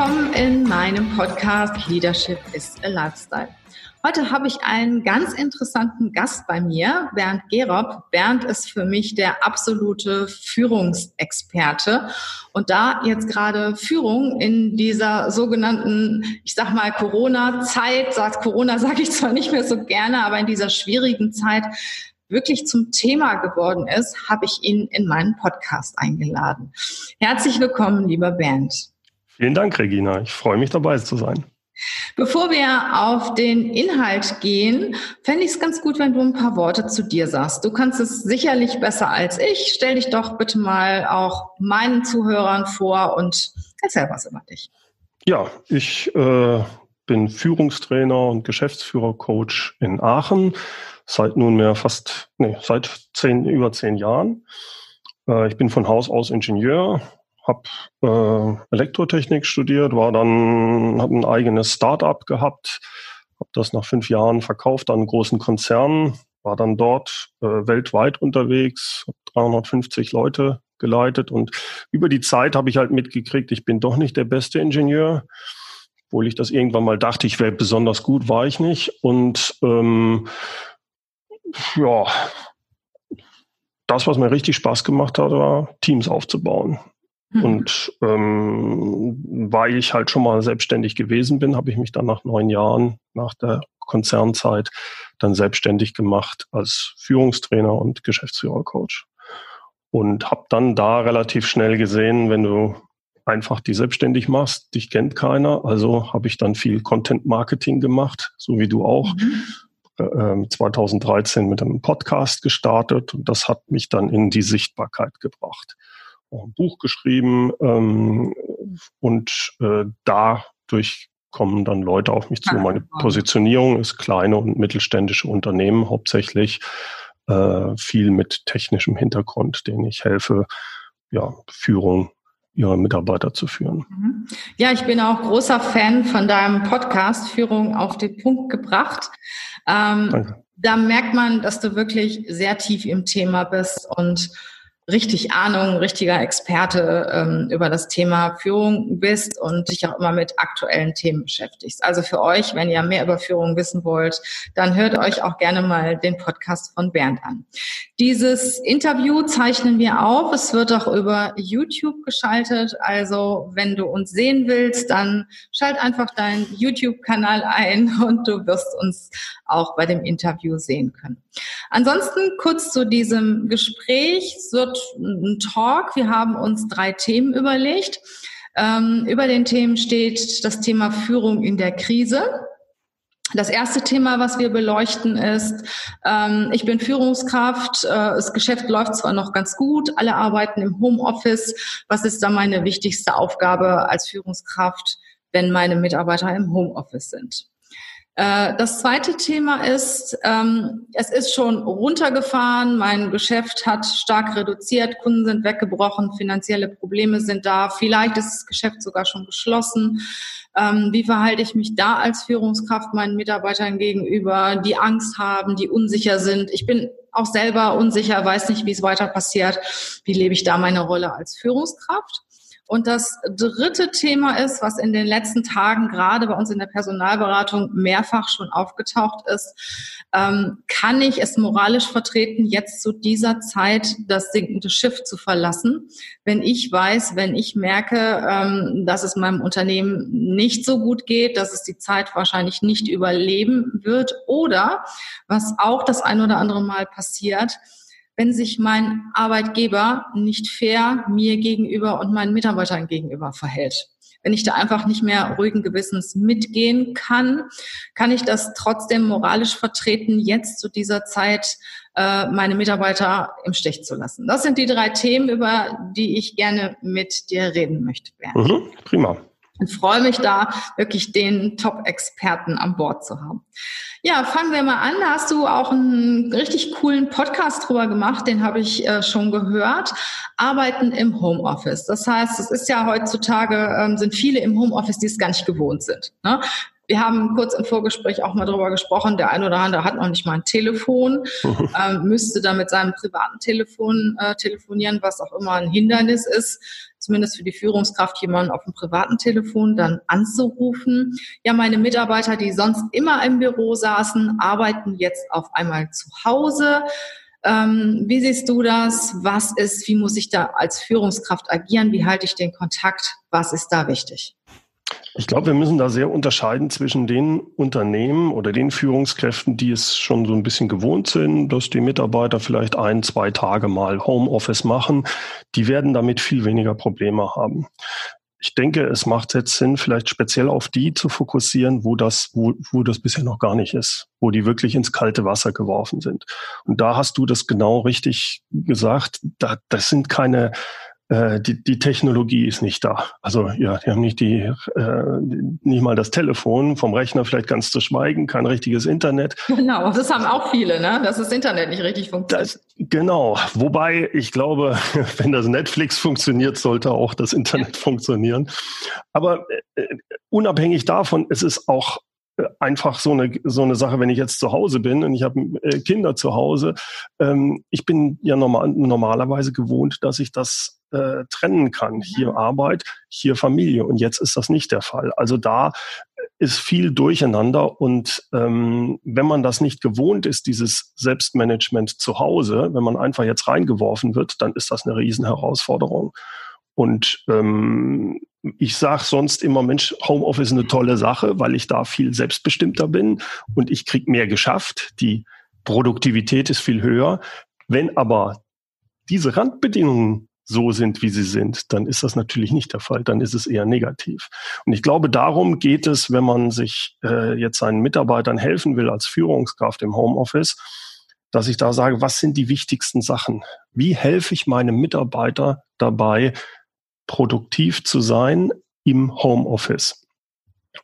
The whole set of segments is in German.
Willkommen in meinem Podcast Leadership is a Lifestyle. Heute habe ich einen ganz interessanten Gast bei mir, Bernd Gerob. Bernd ist für mich der absolute Führungsexperte. Und da jetzt gerade Führung in dieser sogenannten, ich sag mal, Corona-Zeit, Corona sage ich zwar nicht mehr so gerne, aber in dieser schwierigen Zeit wirklich zum Thema geworden ist, habe ich ihn in meinen Podcast eingeladen. Herzlich willkommen, lieber Bernd. Vielen Dank, Regina. Ich freue mich dabei zu sein. Bevor wir auf den Inhalt gehen, fände ich es ganz gut, wenn du ein paar Worte zu dir sagst. Du kannst es sicherlich besser als ich. Stell dich doch bitte mal auch meinen Zuhörern vor und erzähl was über dich. Ja, ich äh, bin Führungstrainer und Geschäftsführercoach in Aachen seit nunmehr fast, nee, seit zehn, über zehn Jahren. Äh, ich bin von Haus aus Ingenieur, habe äh, Elektrotechnik studiert, war dann, habe ein eigenes Start-up gehabt, habe das nach fünf Jahren verkauft an einen großen Konzern, war dann dort äh, weltweit unterwegs, habe 350 Leute geleitet und über die Zeit habe ich halt mitgekriegt, ich bin doch nicht der beste Ingenieur, obwohl ich das irgendwann mal dachte, ich wäre besonders gut, war ich nicht und ähm, ja, das, was mir richtig Spaß gemacht hat, war Teams aufzubauen. Mhm. Und ähm, weil ich halt schon mal selbstständig gewesen bin, habe ich mich dann nach neun Jahren, nach der Konzernzeit, dann selbstständig gemacht als Führungstrainer und Geschäftsführercoach. Und habe dann da relativ schnell gesehen, wenn du einfach die selbstständig machst, dich kennt keiner. Also habe ich dann viel Content Marketing gemacht, so wie du auch. Mhm. 2013 mit einem Podcast gestartet und das hat mich dann in die Sichtbarkeit gebracht auch ein Buch geschrieben ähm, und äh, dadurch kommen dann Leute auf mich zu. Meine Positionierung ist kleine und mittelständische Unternehmen hauptsächlich, äh, viel mit technischem Hintergrund, denen ich helfe, ja, Führung ihrer Mitarbeiter zu führen. Mhm. Ja, ich bin auch großer Fan von deinem Podcast Führung auf den Punkt gebracht. Ähm, Danke. Da merkt man, dass du wirklich sehr tief im Thema bist und richtig Ahnung, richtiger Experte ähm, über das Thema Führung bist und dich auch immer mit aktuellen Themen beschäftigst. Also für euch, wenn ihr mehr über Führung wissen wollt, dann hört euch auch gerne mal den Podcast von Bernd an. Dieses Interview zeichnen wir auf. Es wird auch über YouTube geschaltet. Also wenn du uns sehen willst, dann schalt einfach deinen YouTube-Kanal ein und du wirst uns auch bei dem Interview sehen können. Ansonsten kurz zu diesem Gespräch. Es wird Talk. Wir haben uns drei Themen überlegt. Ähm, über den Themen steht das Thema Führung in der Krise. Das erste Thema, was wir beleuchten, ist, ähm, ich bin Führungskraft, äh, das Geschäft läuft zwar noch ganz gut, alle arbeiten im Homeoffice. Was ist da meine wichtigste Aufgabe als Führungskraft, wenn meine Mitarbeiter im Homeoffice sind? Äh, das zweite Thema ist, ähm, es ist schon runtergefahren, mein Geschäft hat stark reduziert, Kunden sind weggebrochen, finanzielle Probleme sind da, vielleicht ist das Geschäft sogar schon geschlossen. Ähm, wie verhalte ich mich da als Führungskraft meinen Mitarbeitern gegenüber, die Angst haben, die unsicher sind? Ich bin auch selber unsicher, weiß nicht, wie es weiter passiert. Wie lebe ich da meine Rolle als Führungskraft? Und das dritte Thema ist, was in den letzten Tagen gerade bei uns in der Personalberatung mehrfach schon aufgetaucht ist, ähm, kann ich es moralisch vertreten, jetzt zu dieser Zeit das sinkende Schiff zu verlassen, wenn ich weiß, wenn ich merke, ähm, dass es meinem Unternehmen nicht so gut geht, dass es die Zeit wahrscheinlich nicht überleben wird? Oder was auch das ein oder andere Mal passiert, wenn sich mein Arbeitgeber nicht fair mir gegenüber und meinen Mitarbeitern gegenüber verhält. Wenn ich da einfach nicht mehr ruhigen Gewissens mitgehen kann, kann ich das trotzdem moralisch vertreten, jetzt zu dieser Zeit äh, meine Mitarbeiter im Stich zu lassen. Das sind die drei Themen, über die ich gerne mit dir reden möchte. Mhm, prima. Und freue mich da wirklich den Top-Experten an Bord zu haben. Ja, fangen wir mal an. Da hast du auch einen richtig coolen Podcast drüber gemacht, den habe ich äh, schon gehört. Arbeiten im Homeoffice. Das heißt, es ist ja heutzutage, ähm, sind viele im Homeoffice, die es gar nicht gewohnt sind. Ne? Wir haben kurz im Vorgespräch auch mal darüber gesprochen, der ein oder andere hat noch nicht mal ein Telefon, ähm, müsste dann mit seinem privaten Telefon äh, telefonieren, was auch immer ein Hindernis ist, zumindest für die Führungskraft, jemanden auf dem privaten Telefon dann anzurufen. Ja, meine Mitarbeiter, die sonst immer im Büro saßen, arbeiten jetzt auf einmal zu Hause. Ähm, wie siehst du das? Was ist, wie muss ich da als Führungskraft agieren? Wie halte ich den Kontakt? Was ist da wichtig? Ich glaube, wir müssen da sehr unterscheiden zwischen den Unternehmen oder den Führungskräften, die es schon so ein bisschen gewohnt sind, dass die Mitarbeiter vielleicht ein, zwei Tage mal Homeoffice machen. Die werden damit viel weniger Probleme haben. Ich denke, es macht jetzt Sinn, vielleicht speziell auf die zu fokussieren, wo das, wo, wo das bisher noch gar nicht ist, wo die wirklich ins kalte Wasser geworfen sind. Und da hast du das genau richtig gesagt. Da, das sind keine äh, die, die Technologie ist nicht da. Also ja, die haben nicht die, äh, nicht mal das Telefon vom Rechner vielleicht ganz zu schweigen, kein richtiges Internet. Genau, das haben auch viele, ne? dass das Internet nicht richtig funktioniert. Das, genau, wobei ich glaube, wenn das Netflix funktioniert, sollte auch das Internet funktionieren. Aber äh, unabhängig davon, es ist auch äh, einfach so eine so eine Sache, wenn ich jetzt zu Hause bin und ich habe äh, Kinder zu Hause. Ähm, ich bin ja normal, normalerweise gewohnt, dass ich das äh, trennen kann. Hier Arbeit, hier Familie. Und jetzt ist das nicht der Fall. Also da ist viel durcheinander. Und ähm, wenn man das nicht gewohnt ist, dieses Selbstmanagement zu Hause, wenn man einfach jetzt reingeworfen wird, dann ist das eine Riesenherausforderung. Und ähm, ich sage sonst immer, Mensch, Homeoffice ist eine tolle Sache, weil ich da viel selbstbestimmter bin und ich krieg mehr geschafft. Die Produktivität ist viel höher. Wenn aber diese Randbedingungen so sind, wie sie sind, dann ist das natürlich nicht der Fall. Dann ist es eher negativ. Und ich glaube, darum geht es, wenn man sich äh, jetzt seinen Mitarbeitern helfen will als Führungskraft im Homeoffice, dass ich da sage, was sind die wichtigsten Sachen? Wie helfe ich meinem Mitarbeiter dabei, produktiv zu sein im Homeoffice?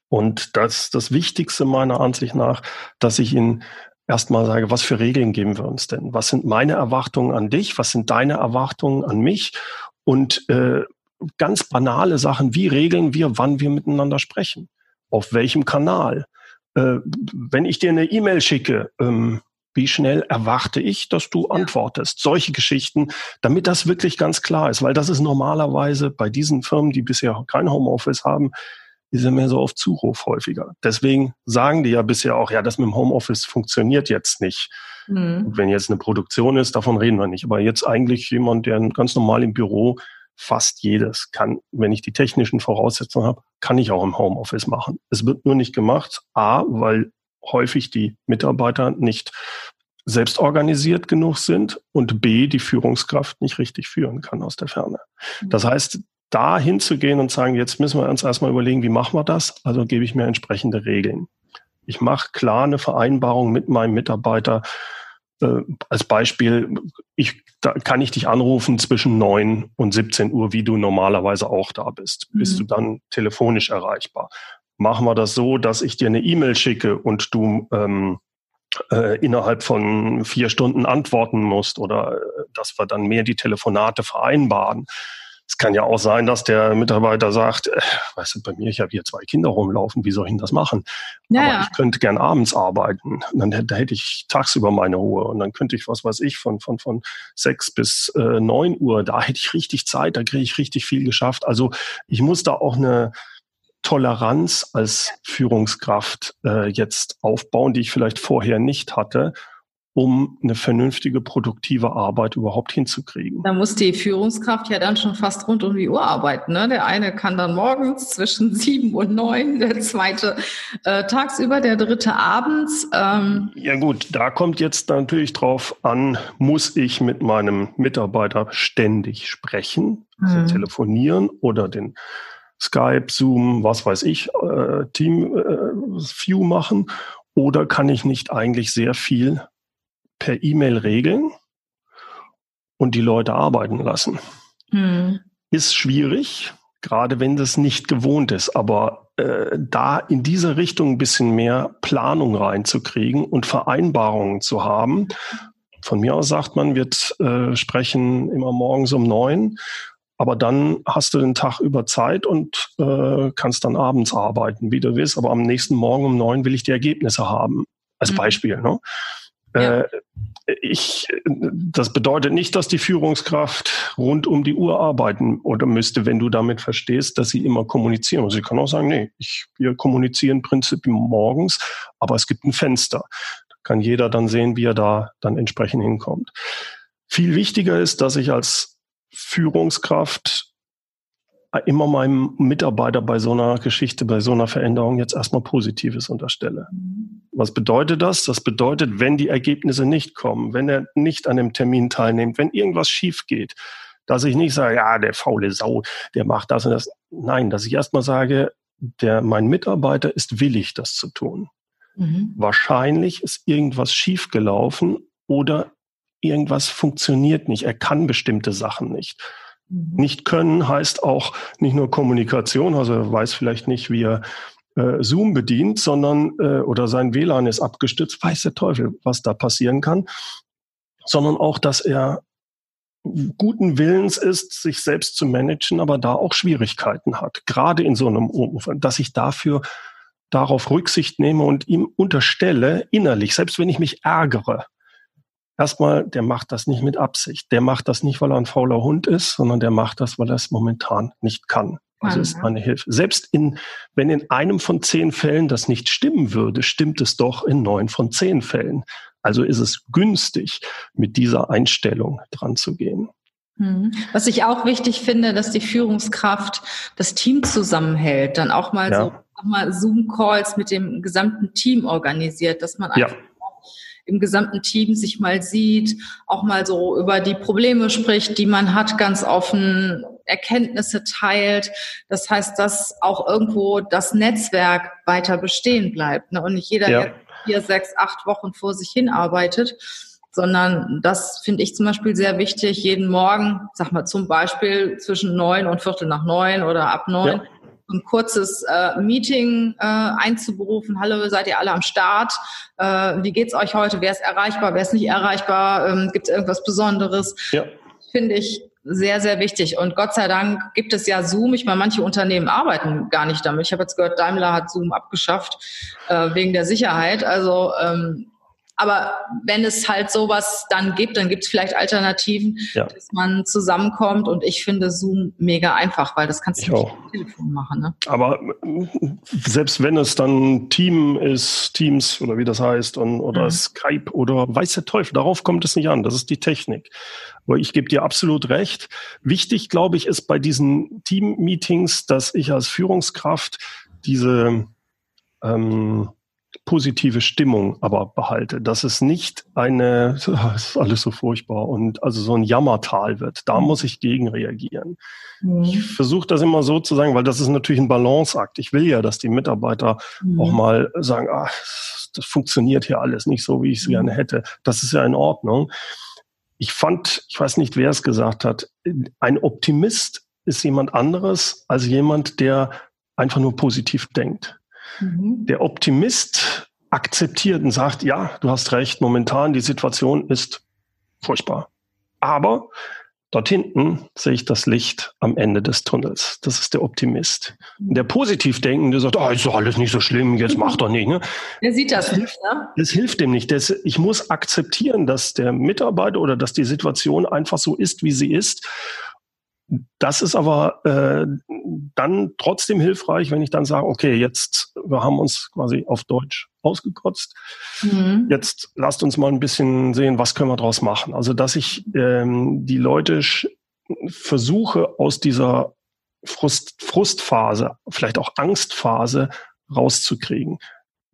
Und das das Wichtigste meiner Ansicht nach, dass ich ihn erstmal sage, was für Regeln geben wir uns denn? Was sind meine Erwartungen an dich? Was sind deine Erwartungen an mich? Und äh, ganz banale Sachen, wie regeln wir, wann wir miteinander sprechen? Auf welchem Kanal? Äh, wenn ich dir eine E-Mail schicke, ähm, wie schnell erwarte ich, dass du antwortest? Solche Geschichten, damit das wirklich ganz klar ist, weil das ist normalerweise bei diesen Firmen, die bisher kein Homeoffice haben, ist ja mehr so auf Zuruf häufiger. Deswegen sagen die ja bisher auch, ja, das mit dem Homeoffice funktioniert jetzt nicht. Mhm. Wenn jetzt eine Produktion ist, davon reden wir nicht. Aber jetzt eigentlich jemand, der ganz normal im Büro fast jedes kann, wenn ich die technischen Voraussetzungen habe, kann ich auch im Homeoffice machen. Es wird nur nicht gemacht, a, weil häufig die Mitarbeiter nicht selbst organisiert genug sind und b, die Führungskraft nicht richtig führen kann aus der Ferne. Mhm. Das heißt, da hinzugehen und sagen, jetzt müssen wir uns erstmal überlegen, wie machen wir das? Also gebe ich mir entsprechende Regeln. Ich mache klar eine Vereinbarung mit meinem Mitarbeiter. Äh, als Beispiel, ich, da kann ich dich anrufen zwischen neun und 17 Uhr, wie du normalerweise auch da bist. Mhm. Bist du dann telefonisch erreichbar? Machen wir das so, dass ich dir eine E-Mail schicke und du ähm, äh, innerhalb von vier Stunden antworten musst oder äh, dass wir dann mehr die Telefonate vereinbaren. Es kann ja auch sein, dass der Mitarbeiter sagt, äh, weißt du, bei mir, ich habe hier zwei Kinder rumlaufen, wie soll ich denn das machen? Ja, Aber ich könnte gern abends arbeiten. Und dann da hätte ich tagsüber meine Ruhe. Und dann könnte ich, was weiß ich, von, von, von sechs bis äh, neun Uhr, da hätte ich richtig Zeit, da kriege ich richtig viel geschafft. Also ich muss da auch eine, Toleranz als Führungskraft äh, jetzt aufbauen, die ich vielleicht vorher nicht hatte, um eine vernünftige, produktive Arbeit überhaupt hinzukriegen. Da muss die Führungskraft ja dann schon fast rund um die Uhr arbeiten. Ne? Der eine kann dann morgens zwischen sieben und neun, der zweite äh, tagsüber, der dritte abends. Ähm. Ja gut, da kommt jetzt natürlich drauf an, muss ich mit meinem Mitarbeiter ständig sprechen, also mhm. telefonieren oder den Skype, Zoom, was weiß ich, äh, Team äh, View machen? Oder kann ich nicht eigentlich sehr viel per E-Mail regeln und die Leute arbeiten lassen. Hm. Ist schwierig, gerade wenn das nicht gewohnt ist. Aber äh, da in diese Richtung ein bisschen mehr Planung reinzukriegen und Vereinbarungen zu haben. Von mir aus sagt man, wir äh, sprechen immer morgens um neun, aber dann hast du den Tag über Zeit und äh, kannst dann abends arbeiten, wie du willst. Aber am nächsten Morgen um neun will ich die Ergebnisse haben. Als mhm. Beispiel. Ne? Ja. Äh, ich, das bedeutet nicht, dass die Führungskraft rund um die Uhr arbeiten oder müsste, wenn du damit verstehst, dass sie immer kommunizieren muss. Sie kann auch sagen, nee, ich, wir kommunizieren prinzipiell morgens, aber es gibt ein Fenster. Da kann jeder dann sehen, wie er da dann entsprechend hinkommt. Viel wichtiger ist, dass ich als Führungskraft immer meinem Mitarbeiter bei so einer Geschichte, bei so einer Veränderung jetzt erstmal Positives unterstelle. Was bedeutet das? Das bedeutet, wenn die Ergebnisse nicht kommen, wenn er nicht an dem Termin teilnimmt, wenn irgendwas schief geht, dass ich nicht sage, ja, der faule Sau, der macht das und das. Nein, dass ich erstmal sage, der, mein Mitarbeiter ist willig, das zu tun. Mhm. Wahrscheinlich ist irgendwas schiefgelaufen oder irgendwas funktioniert nicht. Er kann bestimmte Sachen nicht. Mhm. Nicht können heißt auch nicht nur Kommunikation, also er weiß vielleicht nicht, wie er äh, Zoom bedient, sondern äh, oder sein WLAN ist abgestützt, weiß der Teufel, was da passieren kann, sondern auch, dass er guten Willens ist, sich selbst zu managen, aber da auch Schwierigkeiten hat, gerade in so einem Umfeld, dass ich dafür darauf Rücksicht nehme und ihm unterstelle, innerlich, selbst wenn ich mich ärgere, erstmal, der macht das nicht mit Absicht. Der macht das nicht, weil er ein fauler Hund ist, sondern der macht das, weil er es momentan nicht kann. Also ist eine Hilfe. Selbst in, wenn in einem von zehn Fällen das nicht stimmen würde, stimmt es doch in neun von zehn Fällen. Also ist es günstig, mit dieser Einstellung dran zu gehen. Hm. Was ich auch wichtig finde, dass die Führungskraft das Team zusammenhält, dann auch mal ja. so mal Zoom-Calls mit dem gesamten Team organisiert, dass man einfach ja im gesamten Team sich mal sieht, auch mal so über die Probleme spricht, die man hat, ganz offen Erkenntnisse teilt. Das heißt, dass auch irgendwo das Netzwerk weiter bestehen bleibt ne? und nicht jeder ja. jetzt vier, sechs, acht Wochen vor sich hin arbeitet, sondern das finde ich zum Beispiel sehr wichtig, jeden Morgen, sag mal zum Beispiel zwischen neun und Viertel nach neun oder ab neun, ja ein kurzes äh, Meeting äh, einzuberufen. Hallo, seid ihr alle am Start? Äh, wie geht's euch heute? Wer ist erreichbar? Wer ist nicht erreichbar? Ähm, Gibt es irgendwas Besonderes? Ja. Finde ich sehr, sehr wichtig. Und Gott sei Dank gibt es ja Zoom. Ich meine, manche Unternehmen arbeiten gar nicht damit. Ich habe jetzt gehört, Daimler hat Zoom abgeschafft äh, wegen der Sicherheit. Also ähm, aber wenn es halt sowas dann gibt, dann gibt es vielleicht Alternativen, ja. dass man zusammenkommt. Und ich finde Zoom mega einfach, weil das kannst du nicht am Telefon machen. Ne? Aber selbst wenn es dann Team ist, Teams oder wie das heißt, und, oder mhm. Skype oder weiß der Teufel, darauf kommt es nicht an. Das ist die Technik. Aber ich gebe dir absolut recht. Wichtig, glaube ich, ist bei diesen Team-Meetings, dass ich als Führungskraft diese ähm, positive Stimmung aber behalte, dass es nicht eine, es ist alles so furchtbar und also so ein Jammertal wird. Da muss ich gegen reagieren. Mhm. Ich versuche das immer so zu sagen, weil das ist natürlich ein Balanceakt. Ich will ja, dass die Mitarbeiter mhm. auch mal sagen, ach, das funktioniert hier alles nicht so, wie ich es mhm. gerne hätte. Das ist ja in Ordnung. Ich fand, ich weiß nicht, wer es gesagt hat, ein Optimist ist jemand anderes als jemand, der einfach nur positiv denkt. Mhm. Der Optimist akzeptiert und sagt, ja, du hast recht, momentan die Situation ist furchtbar. Aber dort hinten sehe ich das Licht am Ende des Tunnels. Das ist der Optimist. Und der positiv denkende sagt, oh, ist doch alles nicht so schlimm, jetzt mach doch nicht. Ne? Der sieht das nicht, ne? Das hilft dem nicht. Das, ich muss akzeptieren, dass der Mitarbeiter oder dass die Situation einfach so ist, wie sie ist. Das ist aber äh, dann trotzdem hilfreich, wenn ich dann sage, okay, jetzt, wir haben uns quasi auf Deutsch ausgekotzt. Mhm. Jetzt lasst uns mal ein bisschen sehen, was können wir daraus machen. Also, dass ich ähm, die Leute versuche, aus dieser Frust, Frustphase, vielleicht auch Angstphase rauszukriegen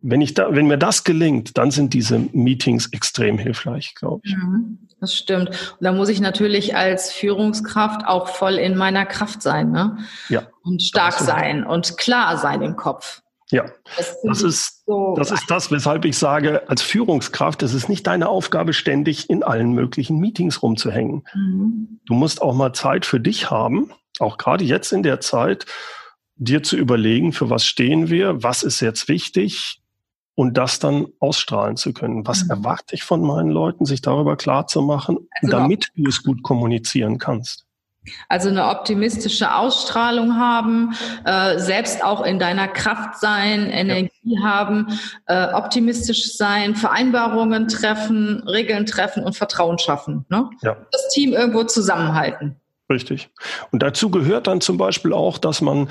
wenn ich da, wenn mir das gelingt, dann sind diese Meetings extrem hilfreich, glaube ich. Mhm, das stimmt. Und da muss ich natürlich als Führungskraft auch voll in meiner Kraft sein, ne? Ja. Und stark sein und klar sein im Kopf. Ja, das, das ist, so das ist das, weshalb ich sage, als Führungskraft, es ist nicht deine Aufgabe, ständig in allen möglichen Meetings rumzuhängen. Mhm. Du musst auch mal Zeit für dich haben, auch gerade jetzt in der Zeit, dir zu überlegen, für was stehen wir, was ist jetzt wichtig und das dann ausstrahlen zu können. Was mhm. erwarte ich von meinen Leuten, sich darüber klar zu machen, also damit du es gut kommunizieren kannst. Also eine optimistische Ausstrahlung haben, äh, selbst auch in deiner Kraft sein, Energie ja. haben, äh, optimistisch sein, Vereinbarungen treffen, Regeln treffen und Vertrauen schaffen. Ne? Ja. Das Team irgendwo zusammenhalten. Richtig. Und dazu gehört dann zum Beispiel auch, dass man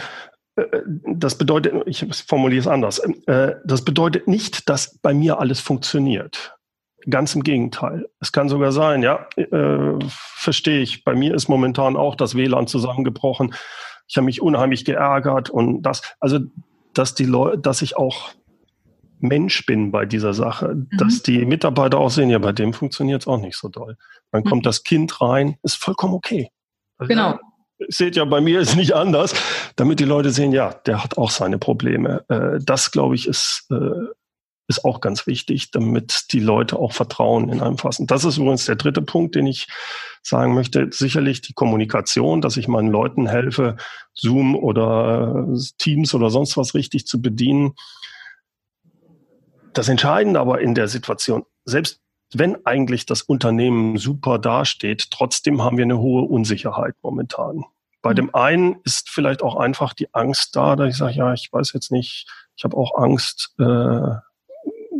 das bedeutet, ich formuliere es anders, äh, das bedeutet nicht, dass bei mir alles funktioniert. Ganz im Gegenteil. Es kann sogar sein, ja, äh, verstehe ich. Bei mir ist momentan auch das WLAN zusammengebrochen. Ich habe mich unheimlich geärgert und das, also, dass die Leute, dass ich auch Mensch bin bei dieser Sache, mhm. dass die Mitarbeiter auch sehen, ja, bei dem funktioniert es auch nicht so doll. Dann mhm. kommt das Kind rein, ist vollkommen okay. Also, genau. Seht ja, bei mir ist nicht anders, damit die Leute sehen, ja, der hat auch seine Probleme. Äh, das, glaube ich, ist, äh, ist auch ganz wichtig, damit die Leute auch Vertrauen in einem fassen. Das ist übrigens der dritte Punkt, den ich sagen möchte. Sicherlich die Kommunikation, dass ich meinen Leuten helfe, Zoom oder äh, Teams oder sonst was richtig zu bedienen. Das Entscheidende aber in der Situation, selbst wenn eigentlich das Unternehmen super dasteht, trotzdem haben wir eine hohe Unsicherheit momentan. Bei mhm. dem einen ist vielleicht auch einfach die Angst da, dass ich sage, ja, ich weiß jetzt nicht, ich habe auch Angst, äh,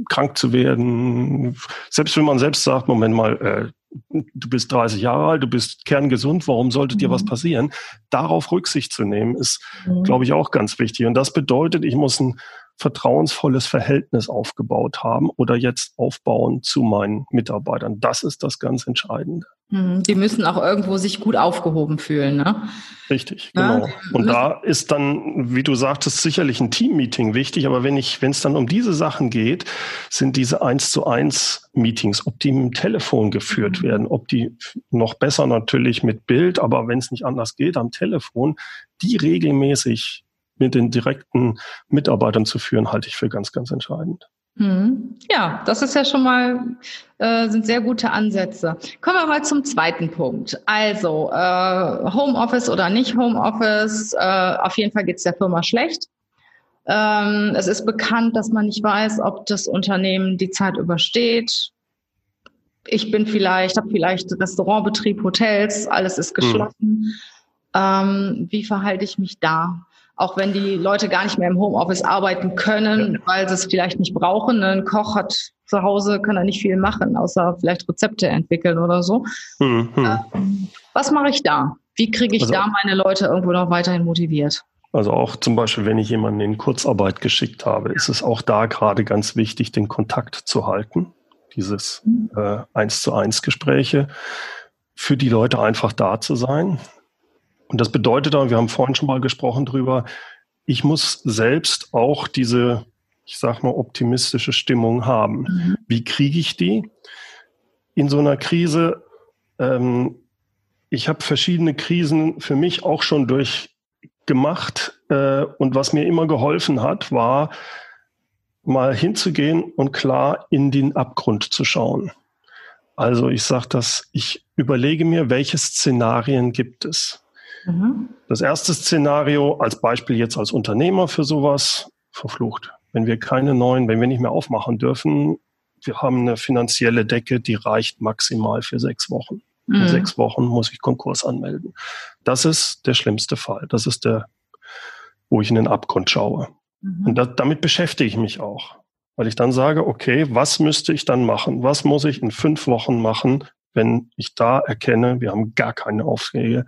krank zu werden. Selbst wenn man selbst sagt, Moment mal, äh, du bist 30 Jahre alt, du bist kerngesund, warum sollte mhm. dir was mhm. passieren? Darauf Rücksicht zu nehmen, ist, mhm. glaube ich, auch ganz wichtig. Und das bedeutet, ich muss ein vertrauensvolles Verhältnis aufgebaut haben oder jetzt aufbauen zu meinen Mitarbeitern. Das ist das ganz Entscheidende. Mhm. Die müssen auch irgendwo sich gut aufgehoben fühlen, ne? Richtig, genau. Ja, und da ist dann, wie du sagtest, sicherlich ein Teammeeting wichtig, aber wenn ich, wenn es dann um diese Sachen geht, sind diese eins zu eins Meetings, ob die im Telefon geführt mhm. werden, ob die noch besser natürlich mit Bild, aber wenn es nicht anders geht, am Telefon, die regelmäßig mit den direkten Mitarbeitern zu führen, halte ich für ganz, ganz entscheidend. Hm. Ja, das ist ja schon mal, äh, sind sehr gute Ansätze. Kommen wir mal zum zweiten Punkt. Also, äh, Homeoffice oder nicht Homeoffice, äh, auf jeden Fall geht es der Firma schlecht. Ähm, es ist bekannt, dass man nicht weiß, ob das Unternehmen die Zeit übersteht. Ich bin vielleicht, habe vielleicht Restaurantbetrieb, Hotels, alles ist hm. geschlossen. Hm. Ähm, wie verhalte ich mich da? Auch wenn die Leute gar nicht mehr im Homeoffice arbeiten können, ja. weil sie es vielleicht nicht brauchen. Ein Koch hat zu Hause, kann er nicht viel machen, außer vielleicht Rezepte entwickeln oder so. Mhm. Ähm, was mache ich da? Wie kriege ich also, da meine Leute irgendwo noch weiterhin motiviert? Also auch zum Beispiel, wenn ich jemanden in Kurzarbeit geschickt habe, ist es auch da gerade ganz wichtig, den Kontakt zu halten. Dieses mhm. äh, eins zu eins Gespräche für die Leute einfach da zu sein. Und das bedeutet aber, wir haben vorhin schon mal gesprochen drüber, ich muss selbst auch diese, ich sag mal, optimistische Stimmung haben. Mhm. Wie kriege ich die? In so einer Krise, ähm, ich habe verschiedene Krisen für mich auch schon durchgemacht. Äh, und was mir immer geholfen hat, war, mal hinzugehen und klar in den Abgrund zu schauen. Also ich sage das, ich überlege mir, welche Szenarien gibt es. Mhm. Das erste Szenario als Beispiel jetzt als Unternehmer für sowas, verflucht. Wenn wir keine neuen, wenn wir nicht mehr aufmachen dürfen, wir haben eine finanzielle Decke, die reicht maximal für sechs Wochen. Mhm. In sechs Wochen muss ich Konkurs anmelden. Das ist der schlimmste Fall. Das ist der, wo ich in den Abgrund schaue. Mhm. Und da, damit beschäftige ich mich auch. Weil ich dann sage, okay, was müsste ich dann machen? Was muss ich in fünf Wochen machen, wenn ich da erkenne, wir haben gar keine Aufträge,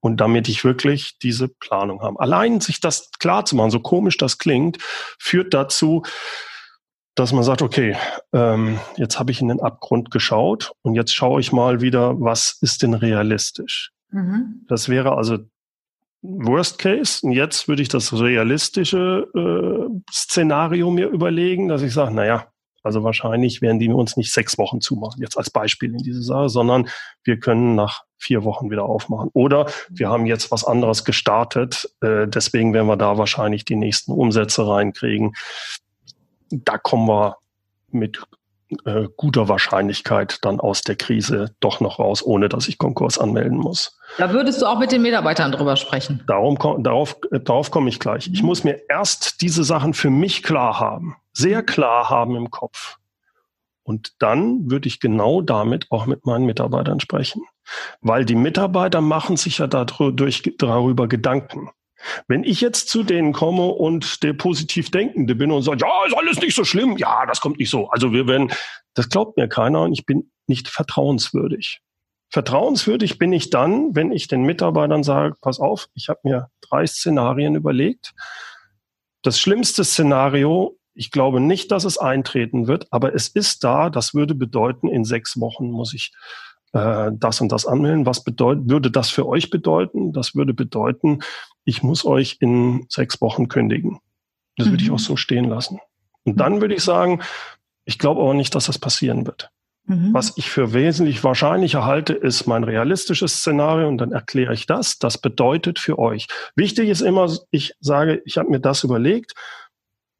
und damit ich wirklich diese Planung habe. Allein sich das klar zu machen, so komisch das klingt, führt dazu, dass man sagt, okay, ähm, jetzt habe ich in den Abgrund geschaut und jetzt schaue ich mal wieder, was ist denn realistisch. Mhm. Das wäre also Worst Case. Und jetzt würde ich das realistische äh, Szenario mir überlegen, dass ich sage, naja, Also wahrscheinlich werden die uns nicht sechs Wochen zumachen, jetzt als Beispiel in dieser Sache, sondern wir können nach vier Wochen wieder aufmachen. Oder wir haben jetzt was anderes gestartet, äh, deswegen werden wir da wahrscheinlich die nächsten Umsätze reinkriegen. Da kommen wir mit äh, guter Wahrscheinlichkeit dann aus der Krise doch noch raus, ohne dass ich Konkurs anmelden muss. Da würdest du auch mit den Mitarbeitern drüber sprechen. Darum, darauf, äh, darauf komme ich gleich. Ich muss mir erst diese Sachen für mich klar haben, sehr klar haben im Kopf. Und dann würde ich genau damit auch mit meinen Mitarbeitern sprechen. Weil die Mitarbeiter machen sich ja dadurch, darüber Gedanken. Wenn ich jetzt zu denen komme und der positiv Denkende bin und sage, ja, ist alles nicht so schlimm, ja, das kommt nicht so. Also wir werden, das glaubt mir keiner und ich bin nicht vertrauenswürdig. Vertrauenswürdig bin ich dann, wenn ich den Mitarbeitern sage, pass auf, ich habe mir drei Szenarien überlegt. Das schlimmste Szenario, ich glaube nicht, dass es eintreten wird, aber es ist da. Das würde bedeuten, in sechs Wochen muss ich äh, das und das anmelden. Was bedeutet, würde das für euch bedeuten? Das würde bedeuten, ich muss euch in sechs Wochen kündigen. Das mhm. würde ich auch mhm. so stehen lassen. Und dann würde ich sagen, ich glaube aber nicht, dass das passieren wird. Mhm. Was ich für wesentlich wahrscheinlicher halte, ist mein realistisches Szenario und dann erkläre ich das. Das bedeutet für euch. Wichtig ist immer, ich sage, ich habe mir das überlegt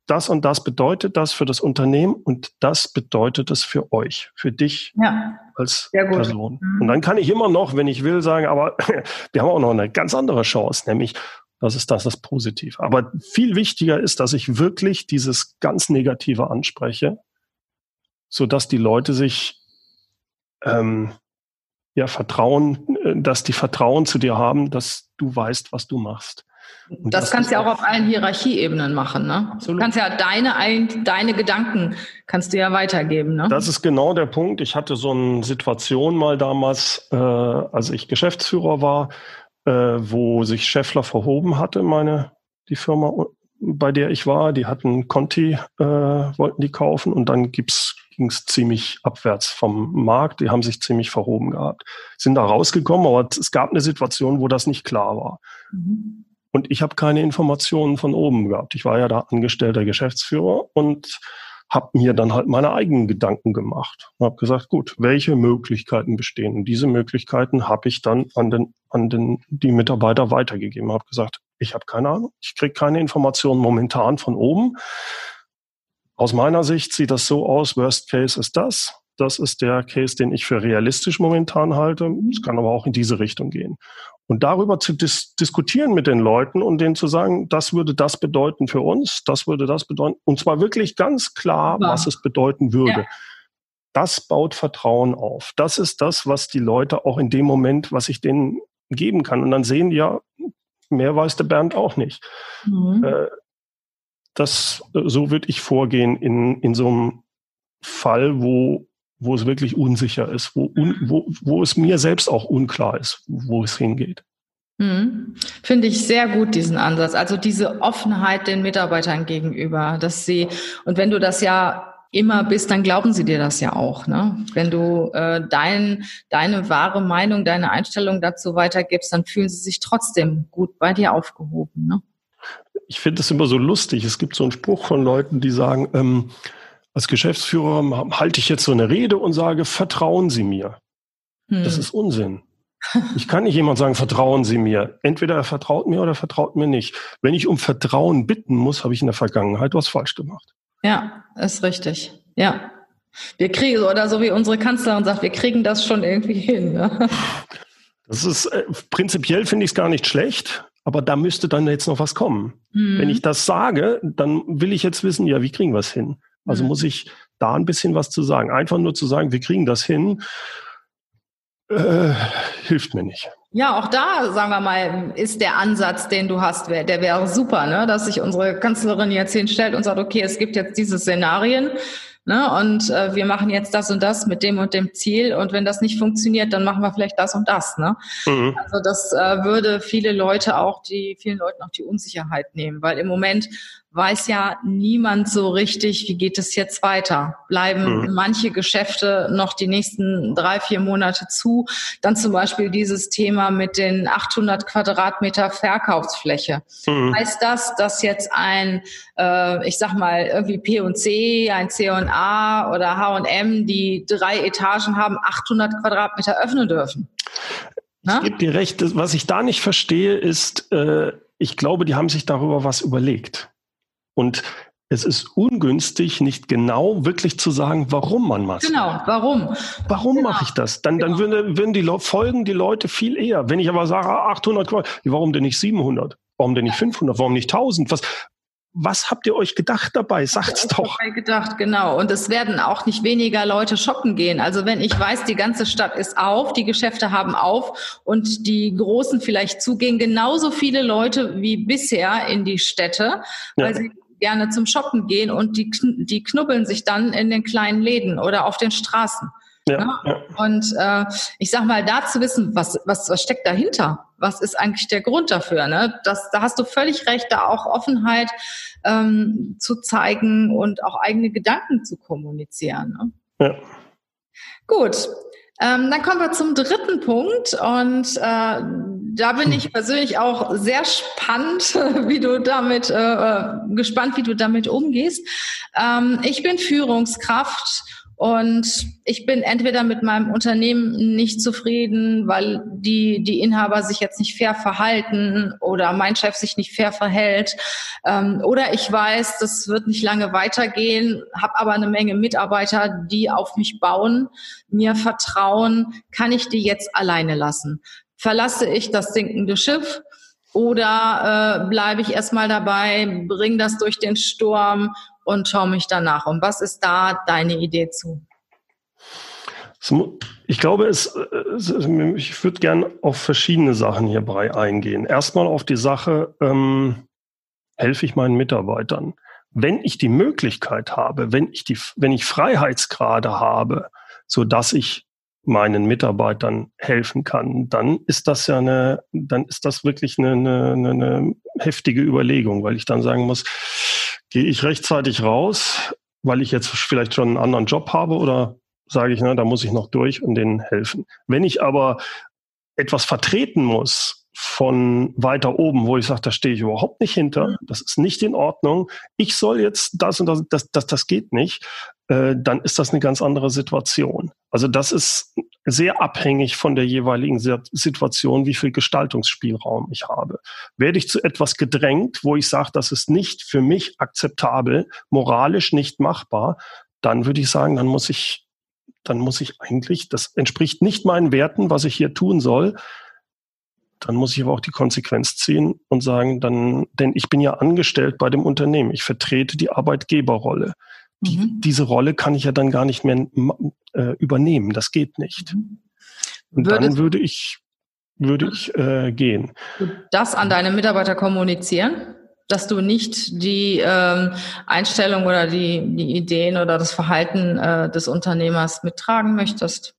das und das bedeutet das für das Unternehmen und das bedeutet es für euch, für dich ja, als Person. Mhm. Und dann kann ich immer noch, wenn ich will, sagen, aber wir haben auch noch eine ganz andere Chance, nämlich das ist das, das Positive. Aber viel wichtiger ist, dass ich wirklich dieses ganz Negative anspreche, so dass die Leute sich ähm, ja vertrauen, äh, dass die Vertrauen zu dir haben, dass du weißt, was du machst. Und das, das kannst du ja auch auf allen Hierarchieebenen machen. Ne? Absolut. Du kannst ja deine, deine Gedanken kannst du ja weitergeben. Ne? Das ist genau der Punkt. Ich hatte so eine Situation mal damals, äh, als ich Geschäftsführer war, äh, wo sich Scheffler verhoben hatte, meine die Firma, bei der ich war. Die hatten Conti, äh, wollten die kaufen und dann gibt's ging es ziemlich abwärts vom Markt. Die haben sich ziemlich verhoben gehabt. Sind da rausgekommen, aber es gab eine Situation, wo das nicht klar war. Mhm. Und ich habe keine Informationen von oben gehabt. Ich war ja da angestellter Geschäftsführer und habe mir dann halt meine eigenen Gedanken gemacht und habe gesagt, gut, welche Möglichkeiten bestehen? Und diese Möglichkeiten habe ich dann an den an den die Mitarbeiter weitergegeben. Habe gesagt, ich habe keine Ahnung, ich kriege keine Informationen momentan von oben. Aus meiner Sicht sieht das so aus, Worst Case ist das. Das ist der Case, den ich für realistisch momentan halte. Es kann aber auch in diese Richtung gehen. Und darüber zu dis diskutieren mit den Leuten und denen zu sagen, das würde das bedeuten für uns, das würde das bedeuten. Und zwar wirklich ganz klar, ja. was es bedeuten würde. Ja. Das baut Vertrauen auf. Das ist das, was die Leute auch in dem Moment, was ich denen geben kann. Und dann sehen die ja, mehr weiß der Bernd auch nicht. Mhm. Äh, das, so würde ich vorgehen in, in so einem Fall, wo wo es wirklich unsicher ist, wo, un, mhm. wo, wo es mir selbst auch unklar ist, wo es hingeht. Mhm. Finde ich sehr gut, diesen Ansatz. Also diese Offenheit den Mitarbeitern gegenüber, dass sie, und wenn du das ja immer bist, dann glauben sie dir das ja auch. Ne? Wenn du äh, dein, deine wahre Meinung, deine Einstellung dazu weitergibst, dann fühlen sie sich trotzdem gut bei dir aufgehoben. Ne? Ich finde es immer so lustig. Es gibt so einen Spruch von Leuten, die sagen, ähm, als Geschäftsführer halte ich jetzt so eine Rede und sage, vertrauen Sie mir. Hm. Das ist Unsinn. Ich kann nicht jemand sagen, vertrauen Sie mir. Entweder er vertraut mir oder er vertraut mir nicht. Wenn ich um Vertrauen bitten muss, habe ich in der Vergangenheit was falsch gemacht. Ja, ist richtig. Ja. Wir kriegen, oder so wie unsere Kanzlerin sagt, wir kriegen das schon irgendwie hin. Ne? Das ist, äh, prinzipiell finde ich es gar nicht schlecht, aber da müsste dann jetzt noch was kommen. Hm. Wenn ich das sage, dann will ich jetzt wissen, ja, wie kriegen wir es hin? Also mhm. muss ich da ein bisschen was zu sagen. Einfach nur zu sagen, wir kriegen das hin, äh, hilft mir nicht. Ja, auch da, sagen wir mal, ist der Ansatz, den du hast, der wäre super, ne? dass sich unsere Kanzlerin jetzt hinstellt und sagt, okay, es gibt jetzt diese Szenarien ne? und äh, wir machen jetzt das und das mit dem und dem Ziel und wenn das nicht funktioniert, dann machen wir vielleicht das und das. Ne? Mhm. Also das äh, würde viele Leute auch, die vielen Leuten auch die Unsicherheit nehmen, weil im Moment weiß ja niemand so richtig, wie geht es jetzt weiter. Bleiben mhm. manche Geschäfte noch die nächsten drei, vier Monate zu? Dann zum Beispiel dieses Thema mit den 800 Quadratmeter Verkaufsfläche. Mhm. Heißt das, dass jetzt ein, äh, ich sag mal, irgendwie P&C, ein C&A oder H&M, die drei Etagen haben, 800 Quadratmeter öffnen dürfen. Ich gebe dir recht. Was ich da nicht verstehe, ist, äh, ich glaube, die haben sich darüber was überlegt. Und es ist ungünstig, nicht genau wirklich zu sagen, warum man was. Genau, warum? Warum genau. mache ich das? Dann, genau. dann würden, würden die Le folgen die Leute viel eher. Wenn ich aber sage 800, warum denn nicht 700? Warum denn nicht 500? Warum nicht 1000? Was, was habt ihr euch gedacht dabei? Sagt's doch. Dabei gedacht, genau. Und es werden auch nicht weniger Leute shoppen gehen. Also wenn ich weiß, die ganze Stadt ist auf, die Geschäfte haben auf und die Großen vielleicht zugehen, genauso viele Leute wie bisher in die Städte, weil ja. sie gerne zum Shoppen gehen und die, die knubbeln sich dann in den kleinen Läden oder auf den Straßen. Ja, ne? ja. Und äh, ich sag mal, da zu wissen, was, was, was steckt dahinter? Was ist eigentlich der Grund dafür? Ne? Das, da hast du völlig recht, da auch Offenheit ähm, zu zeigen und auch eigene Gedanken zu kommunizieren. Ne? Ja. Gut, ähm, dann kommen wir zum dritten Punkt und äh, da bin ich persönlich auch sehr spannend, wie du damit äh, äh, gespannt, wie du damit umgehst. Ähm, ich bin Führungskraft und ich bin entweder mit meinem Unternehmen nicht zufrieden, weil die, die Inhaber sich jetzt nicht fair verhalten oder mein Chef sich nicht fair verhält. Ähm, oder ich weiß, das wird nicht lange weitergehen, habe aber eine Menge Mitarbeiter, die auf mich bauen, mir vertrauen. Kann ich die jetzt alleine lassen? Verlasse ich das sinkende Schiff? Oder äh, bleibe ich erstmal dabei, bring das durch den Sturm und schaue mich danach um. Was ist da deine Idee zu? Ich glaube, es, ich würde gern auf verschiedene Sachen hierbei eingehen. Erstmal auf die Sache, ähm, helfe ich meinen Mitarbeitern? Wenn ich die Möglichkeit habe, wenn ich die, wenn ich Freiheitsgrade habe, so dass ich meinen Mitarbeitern helfen kann, dann ist das ja eine, dann ist das wirklich eine, eine, eine heftige Überlegung, weil ich dann sagen muss, gehe ich rechtzeitig raus, weil ich jetzt vielleicht schon einen anderen Job habe oder sage ich, na, da muss ich noch durch und denen helfen. Wenn ich aber etwas vertreten muss von weiter oben, wo ich sage, da stehe ich überhaupt nicht hinter, mhm. das ist nicht in Ordnung, ich soll jetzt das und das, das, das, das geht nicht, äh, dann ist das eine ganz andere Situation. Also das ist sehr abhängig von der jeweiligen Situation, wie viel Gestaltungsspielraum ich habe. Werde ich zu etwas gedrängt, wo ich sage, das ist nicht für mich akzeptabel, moralisch nicht machbar, dann würde ich sagen, dann muss ich, dann muss ich eigentlich, das entspricht nicht meinen Werten, was ich hier tun soll. Dann muss ich aber auch die Konsequenz ziehen und sagen, dann, denn ich bin ja angestellt bei dem Unternehmen. Ich vertrete die Arbeitgeberrolle. Die, mhm. Diese Rolle kann ich ja dann gar nicht mehr äh, übernehmen. Das geht nicht. Mhm. Und Würdest dann würde ich, würde ich äh, gehen. Das an deine Mitarbeiter kommunizieren? Dass du nicht die ähm, Einstellung oder die, die Ideen oder das Verhalten äh, des Unternehmers mittragen möchtest?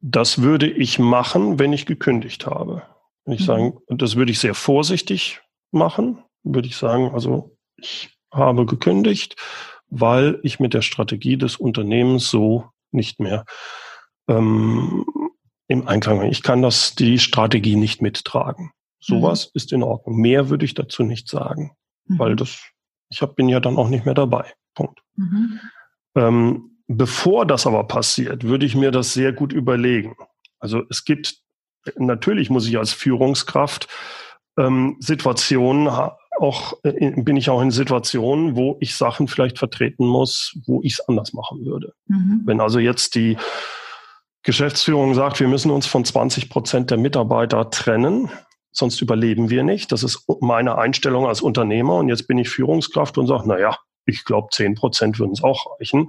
Das würde ich machen, wenn ich gekündigt habe. Wenn ich mhm. sagen, das würde ich sehr vorsichtig machen, würde ich sagen, also ich habe gekündigt weil ich mit der Strategie des Unternehmens so nicht mehr ähm, im Einklang bin. Ich kann das, die Strategie nicht mittragen. Sowas mhm. ist in Ordnung. Mehr würde ich dazu nicht sagen, mhm. weil das, ich hab, bin ja dann auch nicht mehr dabei. Punkt. Mhm. Ähm, bevor das aber passiert, würde ich mir das sehr gut überlegen. Also es gibt, natürlich muss ich als Führungskraft ähm, Situationen auch äh, bin ich auch in Situationen, wo ich Sachen vielleicht vertreten muss, wo ich es anders machen würde. Mhm. Wenn also jetzt die Geschäftsführung sagt, wir müssen uns von 20 Prozent der Mitarbeiter trennen, sonst überleben wir nicht. Das ist meine Einstellung als Unternehmer. Und jetzt bin ich Führungskraft und sage, na ja, ich glaube, 10 Prozent würden es auch reichen.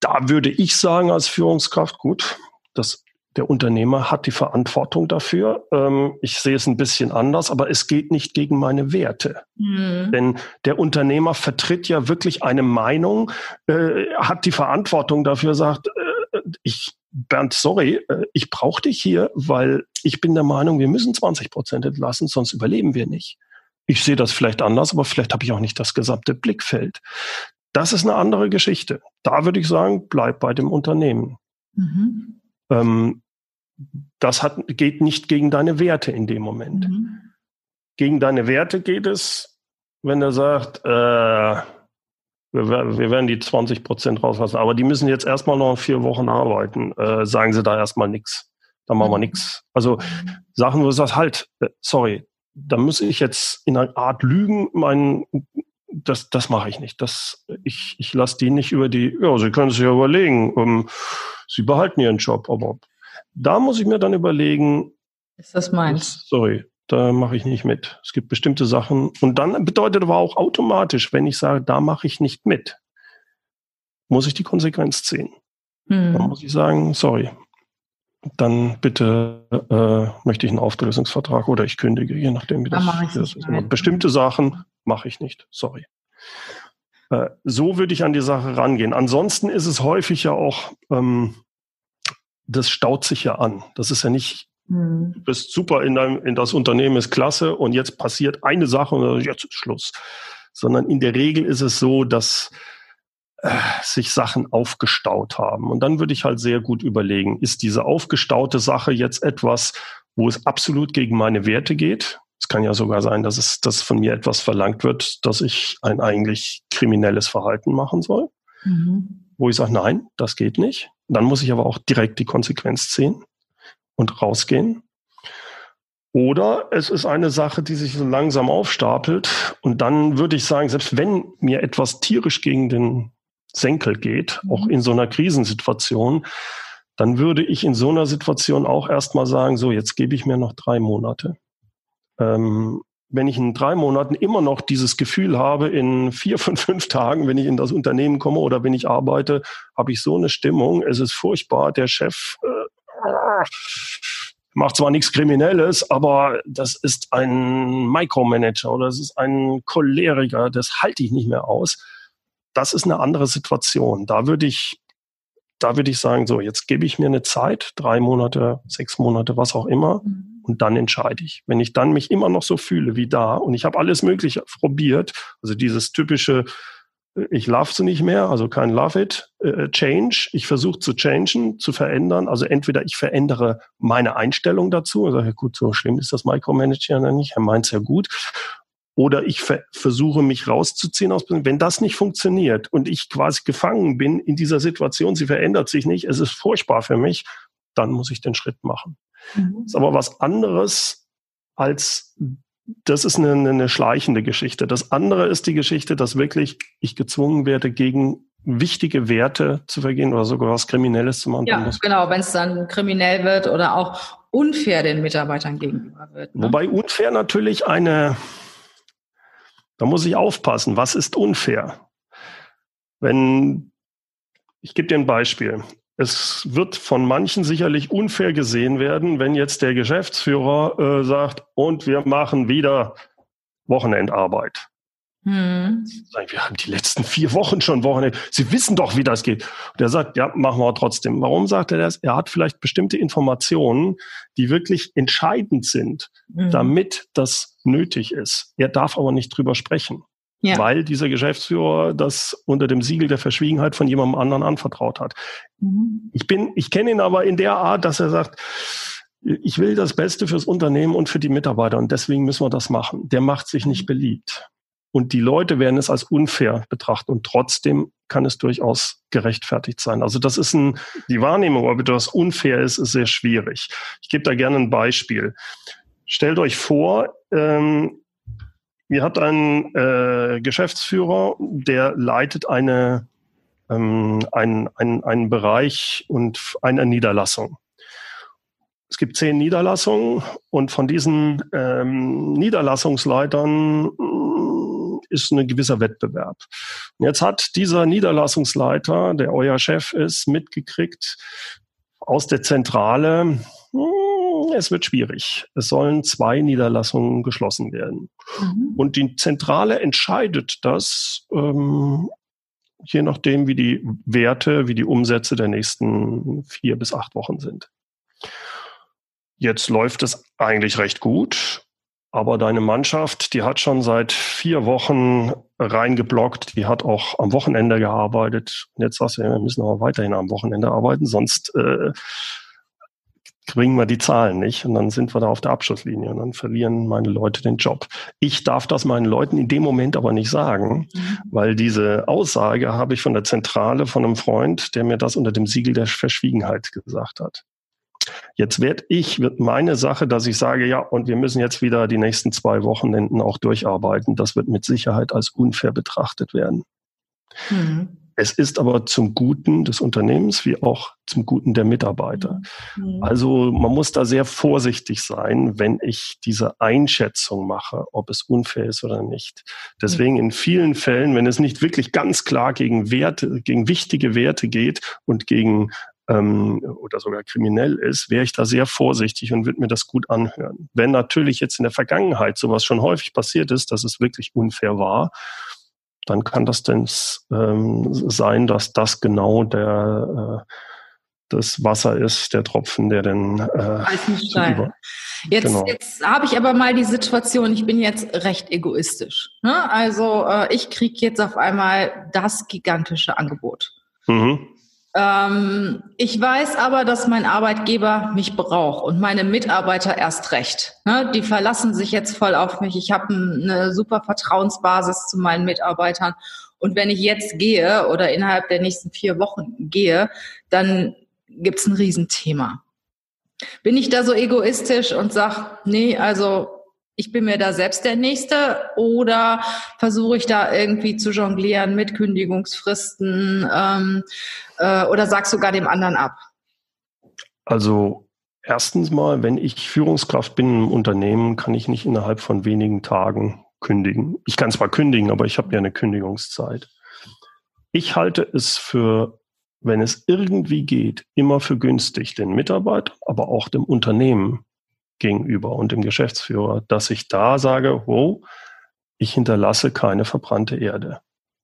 Da würde ich sagen als Führungskraft, gut, das der Unternehmer hat die Verantwortung dafür. Ähm, ich sehe es ein bisschen anders, aber es geht nicht gegen meine Werte. Mhm. Denn der Unternehmer vertritt ja wirklich eine Meinung, äh, hat die Verantwortung dafür, sagt, äh, ich, Bernd, sorry, äh, ich brauche dich hier, weil ich bin der Meinung, wir müssen 20 Prozent entlassen, sonst überleben wir nicht. Ich sehe das vielleicht anders, aber vielleicht habe ich auch nicht das gesamte Blickfeld. Das ist eine andere Geschichte. Da würde ich sagen, bleib bei dem Unternehmen. Mhm. Ähm, das hat, geht nicht gegen deine Werte in dem Moment. Mhm. Gegen deine Werte geht es, wenn er sagt, äh, wir, wir werden die 20 Prozent rauslassen, aber die müssen jetzt erstmal noch vier Wochen arbeiten. Äh, sagen Sie da erstmal nichts. Da machen wir mhm. nichts. Also Sachen, wo du sagst, halt, äh, sorry, da muss ich jetzt in einer Art lügen, mein, das, das mache ich nicht. Das, ich ich lasse die nicht über die, ja, Sie können sich ja überlegen, um, ähm, Sie behalten Ihren Job, aber da muss ich mir dann überlegen, ist das meins? Sorry, da mache ich nicht mit. Es gibt bestimmte Sachen. Und dann bedeutet aber auch automatisch, wenn ich sage, da mache ich nicht mit, muss ich die Konsequenz ziehen. Hm. Dann muss ich sagen, sorry, dann bitte äh, möchte ich einen Auflösungsvertrag oder ich kündige, je nachdem, wie das, das ist. Bestimmte Sachen mache ich nicht, sorry. Äh, so würde ich an die Sache rangehen. Ansonsten ist es häufig ja auch, ähm, das staut sich ja an. Das ist ja nicht hm. Du bist super in, deinem, in das Unternehmen, ist klasse und jetzt passiert eine Sache und jetzt ist Schluss. Sondern in der Regel ist es so, dass äh, sich Sachen aufgestaut haben. Und dann würde ich halt sehr gut überlegen, ist diese aufgestaute Sache jetzt etwas, wo es absolut gegen meine Werte geht? Es kann ja sogar sein, dass es dass von mir etwas verlangt wird, dass ich ein eigentlich kriminelles Verhalten machen soll. Mhm. Wo ich sage, nein, das geht nicht. Dann muss ich aber auch direkt die Konsequenz ziehen und rausgehen. Oder es ist eine Sache, die sich so langsam aufstapelt. Und dann würde ich sagen, selbst wenn mir etwas tierisch gegen den Senkel geht, auch mhm. in so einer Krisensituation, dann würde ich in so einer Situation auch erstmal sagen, so, jetzt gebe ich mir noch drei Monate. Ähm, wenn ich in drei Monaten immer noch dieses Gefühl habe, in vier von fünf Tagen, wenn ich in das Unternehmen komme oder wenn ich arbeite, habe ich so eine Stimmung, es ist furchtbar, der Chef äh, macht zwar nichts Kriminelles, aber das ist ein Micromanager oder das ist ein Choleriker, das halte ich nicht mehr aus. Das ist eine andere Situation. Da würde ich, da würde ich sagen, so, jetzt gebe ich mir eine Zeit, drei Monate, sechs Monate, was auch immer, mhm. und dann entscheide ich. Wenn ich dann mich immer noch so fühle wie da und ich habe alles Mögliche probiert, also dieses typische, ich love sie nicht mehr, also kein Love it, äh, Change. Ich versuche zu changen, zu verändern. Also entweder ich verändere meine Einstellung dazu, also gut, so schlimm ist das Micromanaging ja nicht, er meint es ja gut. Oder ich ver versuche mich rauszuziehen aus, wenn das nicht funktioniert und ich quasi gefangen bin in dieser Situation, sie verändert sich nicht, es ist furchtbar für mich, dann muss ich den Schritt machen. Mhm. ist aber was anderes als das ist eine, eine schleichende Geschichte. Das andere ist die Geschichte, dass wirklich ich gezwungen werde, gegen wichtige Werte zu vergehen oder sogar was Kriminelles zu machen. Ja, genau, wenn es dann kriminell wird oder auch unfair den Mitarbeitern gegenüber wird. Ne? Wobei unfair natürlich eine, da muss ich aufpassen, was ist unfair? Wenn, ich gebe dir ein Beispiel es wird von manchen sicherlich unfair gesehen werden, wenn jetzt der Geschäftsführer äh, sagt, und wir machen wieder Wochenendarbeit. Hm. Wir haben die letzten vier Wochen schon Wochenende. Sie wissen doch, wie das geht. Und er sagt, ja, machen wir trotzdem. Warum sagt er das? Er hat vielleicht bestimmte Informationen, die wirklich entscheidend sind, hm. damit das nötig ist. Er darf aber nicht drüber sprechen ja. weil dieser Geschäftsführer das unter dem Siegel der Verschwiegenheit von jemandem anderen anvertraut hat. Mhm. Ich bin, ich kenne ihn aber in der Art, dass er sagt, ich will das Beste fürs Unternehmen und für die Mitarbeiter und deswegen müssen wir das machen. Der macht sich nicht mhm. beliebt. Und die Leute werden es als unfair betrachten und trotzdem kann es durchaus gerechtfertigt sein. Also das ist ein, die Wahrnehmung, ob etwas unfair ist, ist sehr schwierig. Ich gebe da gerne ein Beispiel. Stellt euch vor, ähm, Ihr habt einen äh, Geschäftsführer, der leitet eine, ähm, einen, einen, einen Bereich und eine Niederlassung. Es gibt zehn Niederlassungen und von diesen ähm, Niederlassungsleitern ist ein gewisser Wettbewerb. Und jetzt hat dieser Niederlassungsleiter, der euer Chef ist, mitgekriegt aus der Zentrale, es wird schwierig. Es sollen zwei Niederlassungen geschlossen werden. Mhm. Und die Zentrale entscheidet das, ähm, je nachdem, wie die Werte, wie die Umsätze der nächsten vier bis acht Wochen sind. Jetzt läuft es eigentlich recht gut, aber deine Mannschaft, die hat schon seit vier Wochen reingeblockt, die hat auch am Wochenende gearbeitet. Und jetzt sagst du, wir müssen aber weiterhin am Wochenende arbeiten, sonst äh, kriegen wir die Zahlen nicht und dann sind wir da auf der Abschlusslinie und dann verlieren meine Leute den Job. Ich darf das meinen Leuten in dem Moment aber nicht sagen, mhm. weil diese Aussage habe ich von der Zentrale von einem Freund, der mir das unter dem Siegel der Verschwiegenheit gesagt hat. Jetzt werde ich, wird meine Sache, dass ich sage, ja, und wir müssen jetzt wieder die nächsten zwei Wochenenden auch durcharbeiten. Das wird mit Sicherheit als unfair betrachtet werden. Mhm. Es ist aber zum Guten des Unternehmens wie auch zum Guten der Mitarbeiter. Mhm. Also man muss da sehr vorsichtig sein, wenn ich diese Einschätzung mache, ob es unfair ist oder nicht. Deswegen in vielen Fällen, wenn es nicht wirklich ganz klar gegen Werte, gegen wichtige Werte geht und gegen ähm, oder sogar kriminell ist, wäre ich da sehr vorsichtig und würde mir das gut anhören. Wenn natürlich jetzt in der Vergangenheit sowas schon häufig passiert ist, dass es wirklich unfair war, dann kann das denn ähm, sein, dass das genau der äh, das Wasser ist, der Tropfen, der dann äh. Jetzt, genau. jetzt habe ich aber mal die Situation, ich bin jetzt recht egoistisch. Ne? Also äh, ich kriege jetzt auf einmal das gigantische Angebot. Mhm. Ähm, ich weiß aber, dass mein Arbeitgeber mich braucht und meine Mitarbeiter erst recht. Ne? Die verlassen sich jetzt voll auf mich. Ich habe eine super Vertrauensbasis zu meinen Mitarbeitern. Und wenn ich jetzt gehe oder innerhalb der nächsten vier Wochen gehe, dann gibt's ein Riesenthema. Bin ich da so egoistisch und sag, nee, also ich bin mir da selbst der Nächste oder versuche ich da irgendwie zu jonglieren mit Kündigungsfristen ähm, äh, oder sagst sogar dem anderen ab? Also erstens mal, wenn ich Führungskraft bin im Unternehmen, kann ich nicht innerhalb von wenigen Tagen kündigen. Ich kann zwar kündigen, aber ich habe ja eine Kündigungszeit. Ich halte es für, wenn es irgendwie geht, immer für günstig, den Mitarbeiter, aber auch dem Unternehmen gegenüber und dem Geschäftsführer, dass ich da sage, wow, ich hinterlasse keine verbrannte Erde.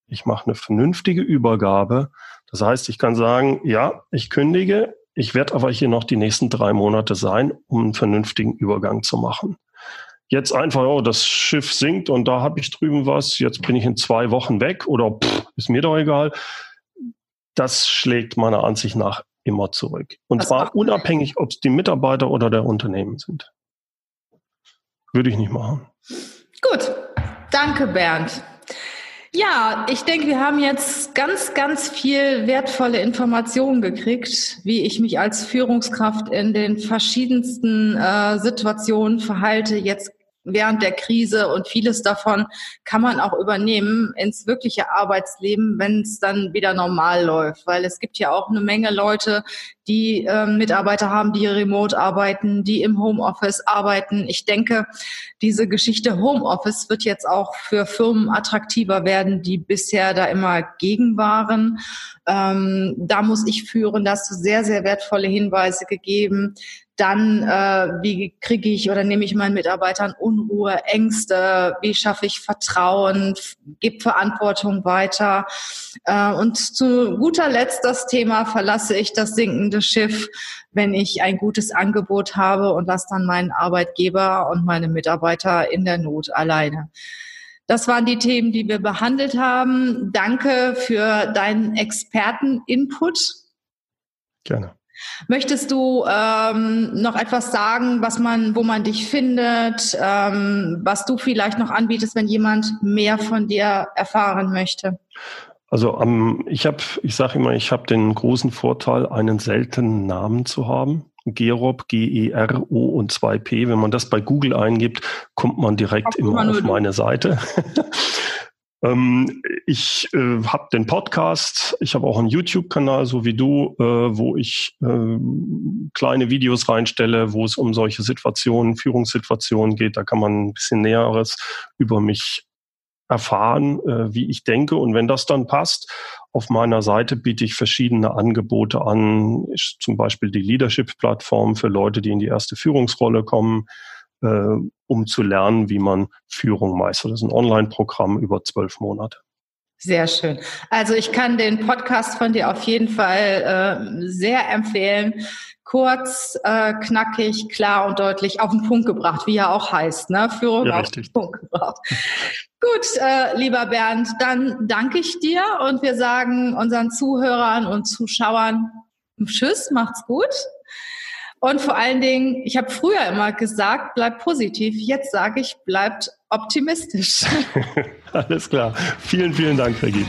Ich mache eine vernünftige Übergabe. Das heißt, ich kann sagen, ja, ich kündige, ich werde aber hier noch die nächsten drei Monate sein, um einen vernünftigen Übergang zu machen. Jetzt einfach, oh, das Schiff sinkt und da habe ich drüben was, jetzt bin ich in zwei Wochen weg oder pff, ist mir doch egal. Das schlägt meiner Ansicht nach immer zurück. Und das zwar unabhängig, ob es die Mitarbeiter oder der Unternehmen sind. Würde ich nicht machen. Gut, danke Bernd. Ja, ich denke, wir haben jetzt ganz, ganz viel wertvolle Informationen gekriegt, wie ich mich als Führungskraft in den verschiedensten äh, Situationen verhalte. Jetzt während der Krise und vieles davon kann man auch übernehmen ins wirkliche Arbeitsleben, wenn es dann wieder normal läuft. Weil es gibt ja auch eine Menge Leute, die äh, Mitarbeiter haben, die remote arbeiten, die im Homeoffice arbeiten. Ich denke, diese Geschichte Homeoffice wird jetzt auch für Firmen attraktiver werden, die bisher da immer gegen waren. Ähm, da muss ich führen, da hast du sehr, sehr wertvolle Hinweise gegeben dann äh, wie kriege ich oder nehme ich meinen Mitarbeitern Unruhe, Ängste, wie schaffe ich Vertrauen, gebe Verantwortung weiter. Äh, und zu guter Letzt das Thema, verlasse ich das sinkende Schiff, wenn ich ein gutes Angebot habe und lasse dann meinen Arbeitgeber und meine Mitarbeiter in der Not alleine. Das waren die Themen, die wir behandelt haben. Danke für deinen Experten-Input. Gerne. Möchtest du ähm, noch etwas sagen, was man, wo man dich findet, ähm, was du vielleicht noch anbietest, wenn jemand mehr von dir erfahren möchte? Also ähm, ich habe, ich sage immer, ich habe den großen Vorteil, einen seltenen Namen zu haben. Gerob, G-E-R-O und 2P. Wenn man das bei Google eingibt, kommt man direkt immer auf meine Seite. Ähm, ich äh, habe den Podcast, ich habe auch einen YouTube-Kanal, so wie du, äh, wo ich äh, kleine Videos reinstelle, wo es um solche Situationen, Führungssituationen geht. Da kann man ein bisschen Näheres über mich erfahren, äh, wie ich denke. Und wenn das dann passt, auf meiner Seite biete ich verschiedene Angebote an, ich, zum Beispiel die Leadership-Plattform für Leute, die in die erste Führungsrolle kommen äh, um zu lernen, wie man Führung meistert. Das ist ein Online-Programm über zwölf Monate. Sehr schön. Also ich kann den Podcast von dir auf jeden Fall äh, sehr empfehlen. Kurz, äh, knackig, klar und deutlich auf den Punkt gebracht, wie er auch heißt. Ne? Führung ja, auf den Punkt gebracht. Gut, äh, lieber Bernd, dann danke ich dir und wir sagen unseren Zuhörern und Zuschauern Tschüss, macht's gut. Und vor allen Dingen, ich habe früher immer gesagt, bleib positiv. Jetzt sage ich, bleibt optimistisch. Alles klar. Vielen, vielen Dank, Regina.